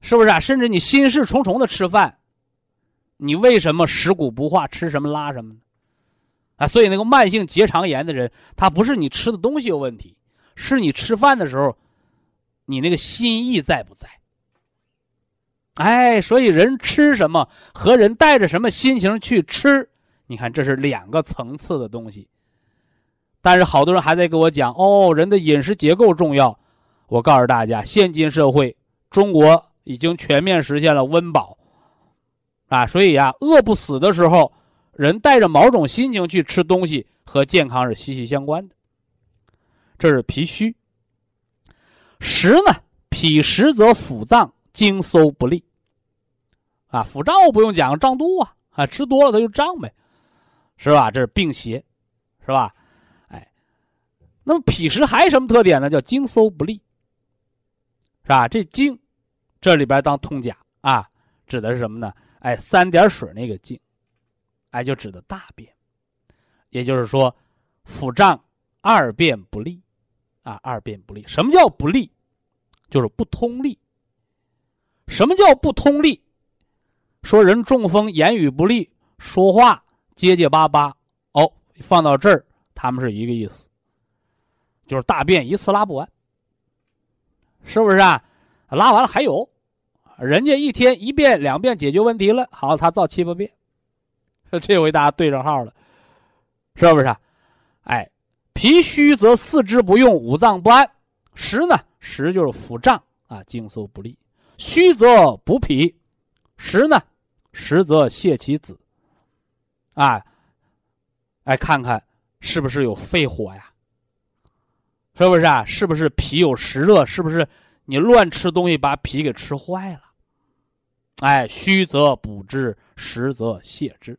Speaker 1: 是不是啊？甚至你心事重重的吃饭，你为什么食古不化，吃什么拉什么呢？啊，所以那个慢性结肠炎的人，他不是你吃的东西有问题，是你吃饭的时候，你那个心意在不在？哎，所以人吃什么和人带着什么心情去吃，你看这是两个层次的东西。但是好多人还在跟我讲哦，人的饮食结构重要。我告诉大家，现今社会，中国已经全面实现了温饱，啊，所以呀，饿不死的时候，人带着某种心情去吃东西，和健康是息息相关的。这是脾虚。实呢，脾实则腑脏。经搜不利，啊，腹胀不用讲，胀肚啊，啊，吃多了它就胀呗，是吧？这是病邪，是吧？哎，那么脾实还有什么特点呢？叫经搜不利，是吧？这经，这里边当通假啊，指的是什么呢？哎，三点水那个经，哎，就指的大便，也就是说，腹胀二便不利，啊，二便不利。什么叫不利？就是不通利。什么叫不通利？说人中风，言语不利，说话结结巴巴。哦，放到这儿，他们是一个意思，就是大便一次拉不完，是不是啊？拉完了还有，人家一天一遍两遍解决问题了，好，他造七八遍，这回大家对上号了，是不是？啊？哎，脾虚则四肢不用，五脏不安。实呢，实就是腹胀啊，经搜不利。虚则补脾，实呢，实则泻其子。啊，来看看是不是有肺火呀？是不是啊？是不是脾有湿热？是不是你乱吃东西把脾给吃坏了？哎，虚则补之，实则泻之。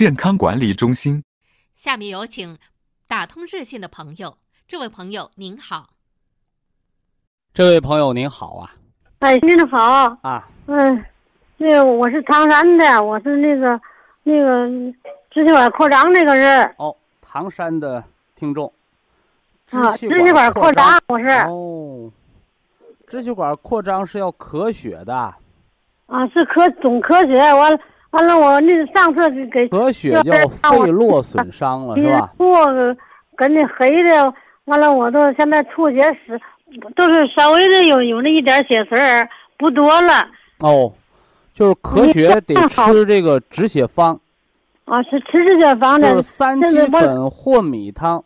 Speaker 4: 健康管理中心”。
Speaker 5: 下面有请打通热线的朋友。这位朋友您好，
Speaker 1: 这位朋友您好啊，
Speaker 6: 哎，您好
Speaker 1: 啊，
Speaker 6: 嗯，那个我是唐山的，我是那个那个支气管扩张那个人。
Speaker 1: 哦，唐山的听众，
Speaker 6: 啊，支气管扩张我是。
Speaker 1: 哦，支气管扩张是要咳血的。
Speaker 6: 啊，是咳总咳血，完了完了，我那上次给
Speaker 1: 咳血叫肺络损伤了是吧？
Speaker 6: 我跟那黑的。完了，我都现在吐血是，都是稍微的有有那一点血丝儿，不多了。
Speaker 1: 哦，就是咳血得吃这个止血方。
Speaker 6: 啊，是吃止血方的。
Speaker 1: 就是三七粉和米汤，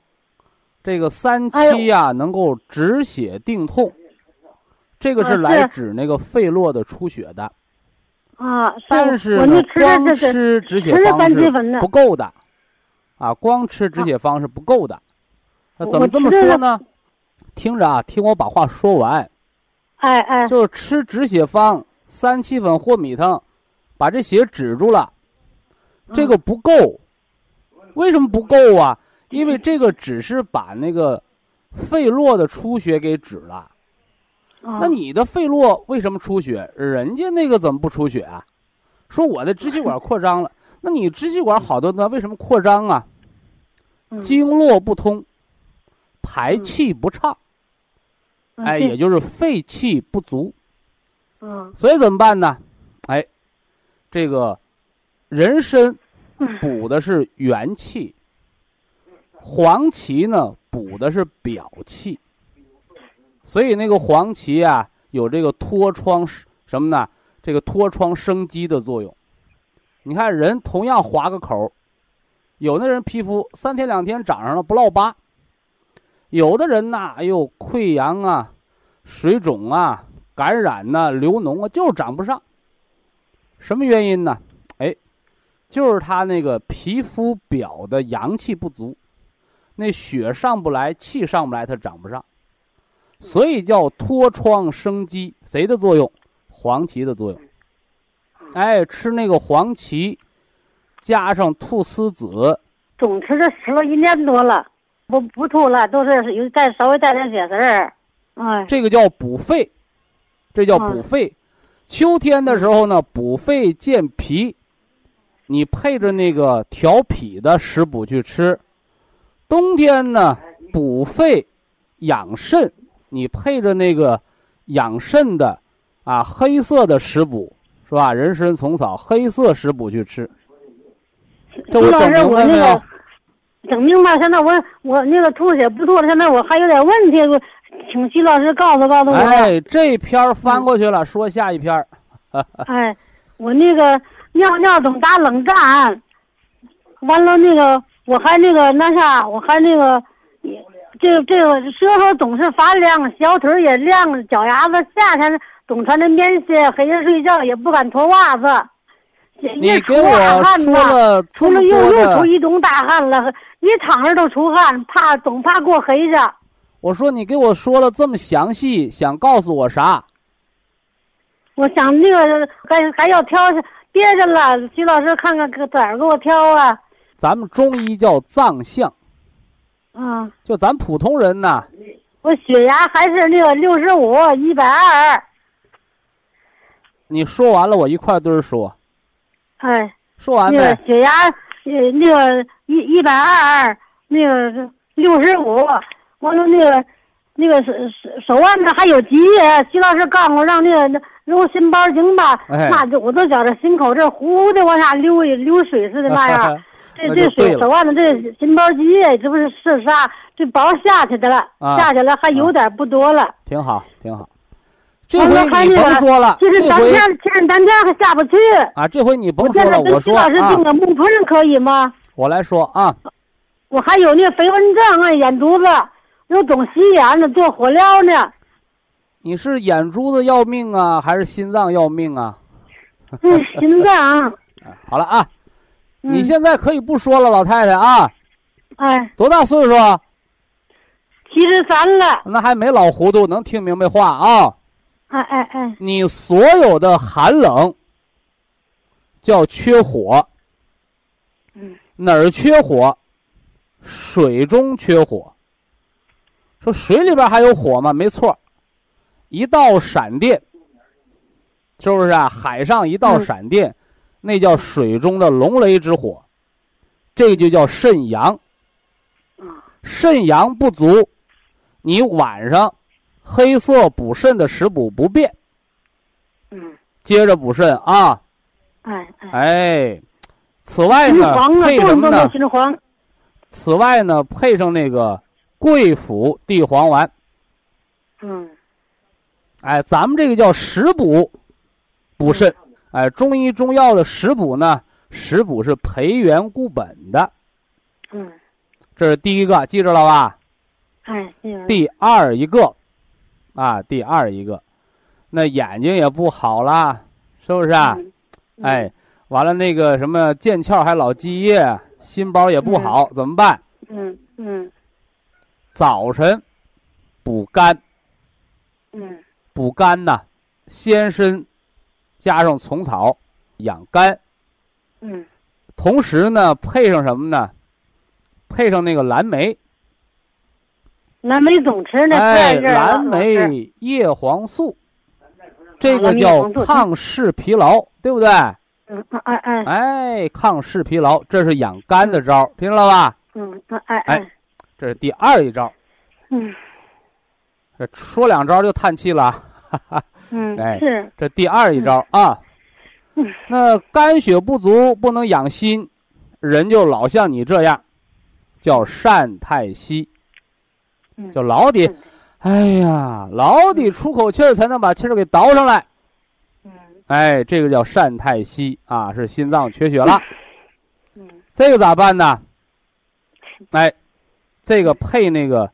Speaker 1: 这个三七呀能够止血定痛，这个是来止那个肺络的出血的。
Speaker 6: 啊，
Speaker 1: 但是呢，光吃止血方是不够的，啊，光吃止血方是不够的。那怎么这么说呢？听着啊，听我把话说完。
Speaker 6: 哎哎，
Speaker 1: 就是吃止血方三七粉或米汤，把这血止住了。这个不够。为什么不够啊？因为这个只是把那个肺络的出血给止了。
Speaker 6: 嗯
Speaker 1: 那你的肺络为什么出血？人家那个怎么不出血啊？说我的支气管扩张了，那你支气管好的呢？为什么扩张啊？
Speaker 6: 嗯
Speaker 1: 经络不通，排气不畅，哎，也就是肺气不足。
Speaker 6: 嗯
Speaker 1: 所以怎么办呢？哎，这个人参
Speaker 6: 嗯
Speaker 1: 补的是元气，黄芪呢补的是表气，所以那个黄芪啊有这个脱疮什么呢？这个脱疮生肌的作用。你看人同样划个口，有的人皮肤三天两天长上了不落疤，有的人呐，哎呦溃疡啊、水肿啊、感染呐、流脓啊，就是长不上。什么原因呢？哎，就是他那个皮肤表的阳气不足，那血上不来，气上不来，它长不上，所以叫脱疮生肌。谁的作用？黄芪的作用。哎，吃那个黄芪，加上菟丝子，
Speaker 6: 总吃这吃了一年多了，不不吐了，都是有带稍微带点血丝儿。哎，
Speaker 1: 这个叫补肺，这叫补肺。秋天的时候呢，补肺健脾，你配着那个调脾的食补去吃；冬天呢，补肺养肾，你配着那个养肾的啊黑色的食补是吧？人参、虫草黑色食补去吃。这我整
Speaker 6: 朱老师，
Speaker 1: 明白没有
Speaker 6: 我那个？整明白。现在我我那个吐血不吐了，现在我还有点问题，我请徐老师告诉告诉我。
Speaker 1: 哎，这篇翻过去了，说下一篇。
Speaker 6: 哎，我那个尿尿总打冷战，完了那个我还那个那啥，我还那个，这个这个舌头总是发凉，小腿也凉，脚丫子夏天总穿着棉鞋，黑夜睡觉也不敢脱袜子。
Speaker 1: 你给我说了这么
Speaker 6: 除了又又出，一冬大汗了，一躺着都出汗，怕总怕过黑去。
Speaker 1: 我说你给我说了这么详细，想告诉我啥？
Speaker 6: 我想那个还还要挑别的了，徐老师看看搁哪儿给我挑啊？
Speaker 1: 咱们中医叫脏象，
Speaker 6: 嗯，
Speaker 1: 就咱普通人呐，
Speaker 6: 我血压还是那个六十五，一百二。
Speaker 1: 你说完了，我一块堆儿说，
Speaker 6: 哎，
Speaker 1: 说完
Speaker 6: 那个
Speaker 1: 没？
Speaker 6: 血压呃那个一一百二，那个六十五，完了那个那个手手手腕子还有积液。徐老师告诉我让那个揉心包经吧，
Speaker 1: 哎
Speaker 6: 那就我都觉着心口这呼的往下流流水似的那样。这这水手腕子这心包积液，这不是是啥？这包下去的了，
Speaker 1: 啊
Speaker 6: 下去了还有点不多了。
Speaker 1: 挺好，挺好。这回你甭说了，
Speaker 6: 就是当天前当天还下不去。
Speaker 1: 啊，这回你甭
Speaker 6: 我现在
Speaker 1: 说了，我说
Speaker 6: 跟徐老师
Speaker 1: 啊
Speaker 6: 定，个木盆可以吗？
Speaker 1: 我来说啊，
Speaker 6: 我还有那飞蚊症啊，眼珠子又总洗眼呢，做火疗呢。
Speaker 1: 你是眼珠子要命啊，还是心脏要命啊？
Speaker 6: 嗯，心脏，
Speaker 1: 哎 好了啊，你
Speaker 6: 嗯
Speaker 1: 现在可以不说了，老太太啊，
Speaker 6: 哎，
Speaker 1: 多大岁数啊？
Speaker 6: 七十三了，
Speaker 1: 那还没老糊涂，能听明白话啊？
Speaker 6: 哎哎哎，
Speaker 1: 你所有的寒冷叫缺火，
Speaker 6: 嗯，
Speaker 1: 哪儿缺火？水中缺火。说水里边还有火吗？没错，一道闪电，是不是啊？海上一道
Speaker 6: 嗯
Speaker 1: 闪电，那叫水中的龙雷之火，这就叫肾阳。
Speaker 6: 嗯
Speaker 1: 肾阳不足，你晚上黑色补肾的食补不变，
Speaker 6: 嗯，
Speaker 1: 接着补肾啊！
Speaker 6: 哎哎，
Speaker 1: 哎，此外呢，配什么呢。此外呢，配上那个桂附地黄丸。
Speaker 6: 嗯
Speaker 1: 哎，咱们这个叫食补，补肾。哎，中医中药的食补呢，食补是培元固本的，
Speaker 6: 嗯，
Speaker 1: 这是第一个，记着了吧？
Speaker 6: 哎，这个
Speaker 1: 第二一个，啊，第二一个，那眼睛也不好啦，是不是啊？
Speaker 6: 嗯
Speaker 1: 哎，完了那个什么腱鞘还老积液，心包也不好，怎么办？
Speaker 6: 嗯嗯
Speaker 1: 早晨补肝，
Speaker 6: 嗯
Speaker 1: 补肝呐，鲜参加上虫草养肝，
Speaker 6: 嗯。
Speaker 1: 同时呢，配上什么呢？配上那个蓝莓，
Speaker 6: 蓝莓总吃那
Speaker 1: 哎，蓝莓叶黄素，这个叫抗视疲劳，对不对？
Speaker 6: 嗯哎哎
Speaker 1: 哎，抗视疲劳，这是养肝的招，听到了吧？
Speaker 6: 嗯哎哎。
Speaker 1: 哎这是第二一招。
Speaker 6: 嗯
Speaker 1: 这说两招就叹气了，
Speaker 6: 嗯
Speaker 1: 哎
Speaker 6: 是。
Speaker 1: 这第二一招啊。
Speaker 6: 嗯。
Speaker 1: 那肝血不足不能养心，人就老像你这样，叫善太息，
Speaker 6: 嗯。
Speaker 1: 就老得，哎呀，老得出口气儿才能把气儿给倒上来。
Speaker 6: 嗯。
Speaker 1: 哎，这个叫善太息啊，是心脏缺血了。
Speaker 6: 嗯。
Speaker 1: 这个咋办呢？哎，这个配那个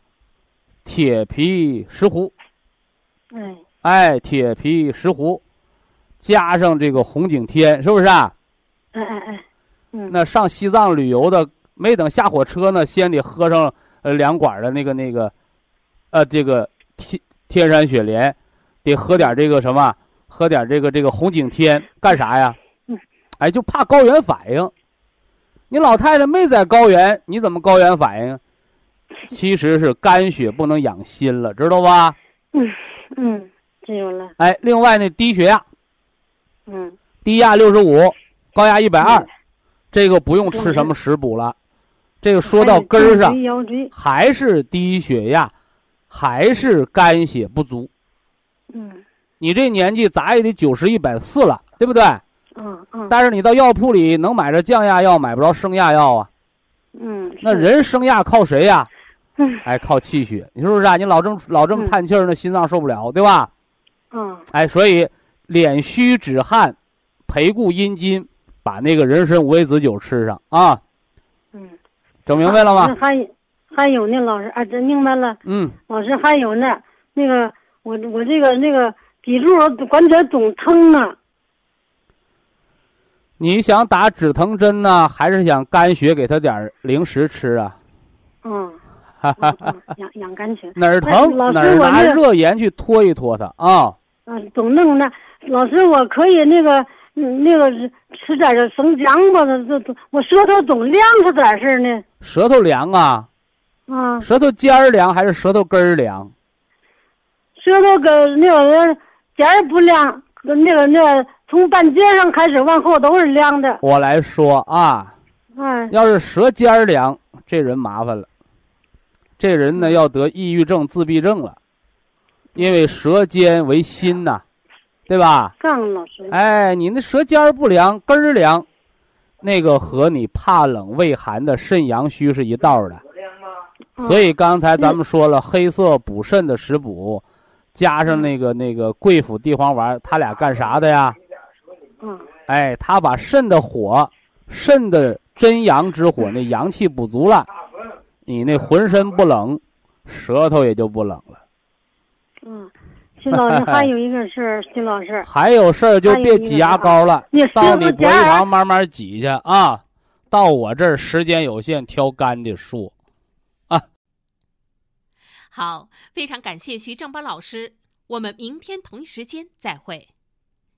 Speaker 1: 铁皮石斛，
Speaker 6: 哎
Speaker 1: 哎，铁皮石斛，加上这个红景天，是不是啊？
Speaker 6: 哎哎哎嗯
Speaker 1: 那上西藏旅游的，没等下火车呢，先得喝上呃两管的那个那个，呃，这个天天山雪莲，得喝点这个什么，喝点这个这个红景天，干啥呀
Speaker 6: 嗯？
Speaker 1: 哎，就怕高原反应。你老太太没在高原，你怎么高原反应啊？其实是肝血不能养心了，知道吧？
Speaker 6: 嗯嗯知道了
Speaker 1: 哎，另外那低血压，
Speaker 6: 嗯
Speaker 1: 低压六十五，高压一百二
Speaker 6: 嗯，
Speaker 1: 这个不用吃什么食补了。这个说到根儿上
Speaker 6: 还，
Speaker 1: 是低血压，还是肝血不足。
Speaker 6: 嗯
Speaker 1: 你这年纪咋也得九十一百四了，对不对？
Speaker 6: 嗯嗯
Speaker 1: 但是你到药铺里能买着降压药，买不着升压药啊。
Speaker 6: 嗯
Speaker 1: 那人升压靠谁呀？
Speaker 6: 嗯
Speaker 1: 哎，靠气血，你说是不是啊？你老这么老这么
Speaker 6: 嗯
Speaker 1: 叹气儿，那心脏受不了，对吧？
Speaker 6: 嗯
Speaker 1: 哎，所以脸虚止汗，培固阴津，把那个人参五味子酒吃上啊，
Speaker 6: 嗯
Speaker 1: 整明白了吗？
Speaker 6: 那还有还有呢，老师啊，真明白了。
Speaker 1: 嗯，
Speaker 6: 老师还有呢，那个我我这个那个脊柱关节总疼啊。
Speaker 1: 你想打止疼针呢，还是想肝血给他点零食吃啊？
Speaker 6: 嗯，嗯嗯养养肝血。
Speaker 1: 哪儿疼
Speaker 6: 老师
Speaker 1: 哪儿拿热盐去拖一拖它啊。
Speaker 6: 啊，总弄那老师，我可以那个那个吃点这生姜吧，这这我舌头总凉是咋事呢？
Speaker 1: 舌头凉啊，
Speaker 6: 啊，
Speaker 1: 舌头尖儿凉还是舌头根儿凉？
Speaker 6: 舌头跟那个尖儿不凉，那个那个从半截上开始往后都是凉的。
Speaker 1: 我来说啊，
Speaker 6: 哎，
Speaker 1: 要是舌尖儿凉，这人麻烦了，这人呢要得抑郁症、自闭症了，因为舌尖为心呐，对吧？
Speaker 6: 杠老师。
Speaker 1: 哎，你那舌尖儿不凉，根儿凉，那个和你怕冷畏寒的肾阳虚是一道儿的。
Speaker 6: 嗯
Speaker 1: 所以刚才咱们说了，黑色补肾的食补，加上那个那个桂附地黄丸，它俩干啥的呀？
Speaker 6: 嗯
Speaker 1: 哎，它把肾的火，肾的真阳之火，那阳气补足了，你那浑身不冷，舌头也就不冷了。
Speaker 6: 嗯，徐老师还有一个事儿，徐老师，
Speaker 1: 还有事儿就别挤牙膏了，
Speaker 6: 你
Speaker 1: 到你博医
Speaker 6: 家
Speaker 1: 堂慢慢挤去啊。到我这儿时间有限，挑干的说啊。
Speaker 5: 好，非常感谢徐正邦老师，我们明天同一时间再会。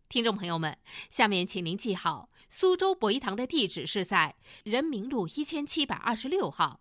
Speaker 5: 听众朋友们，下面请您记好，苏州博一堂的地址是在人民路一千七百二十六号，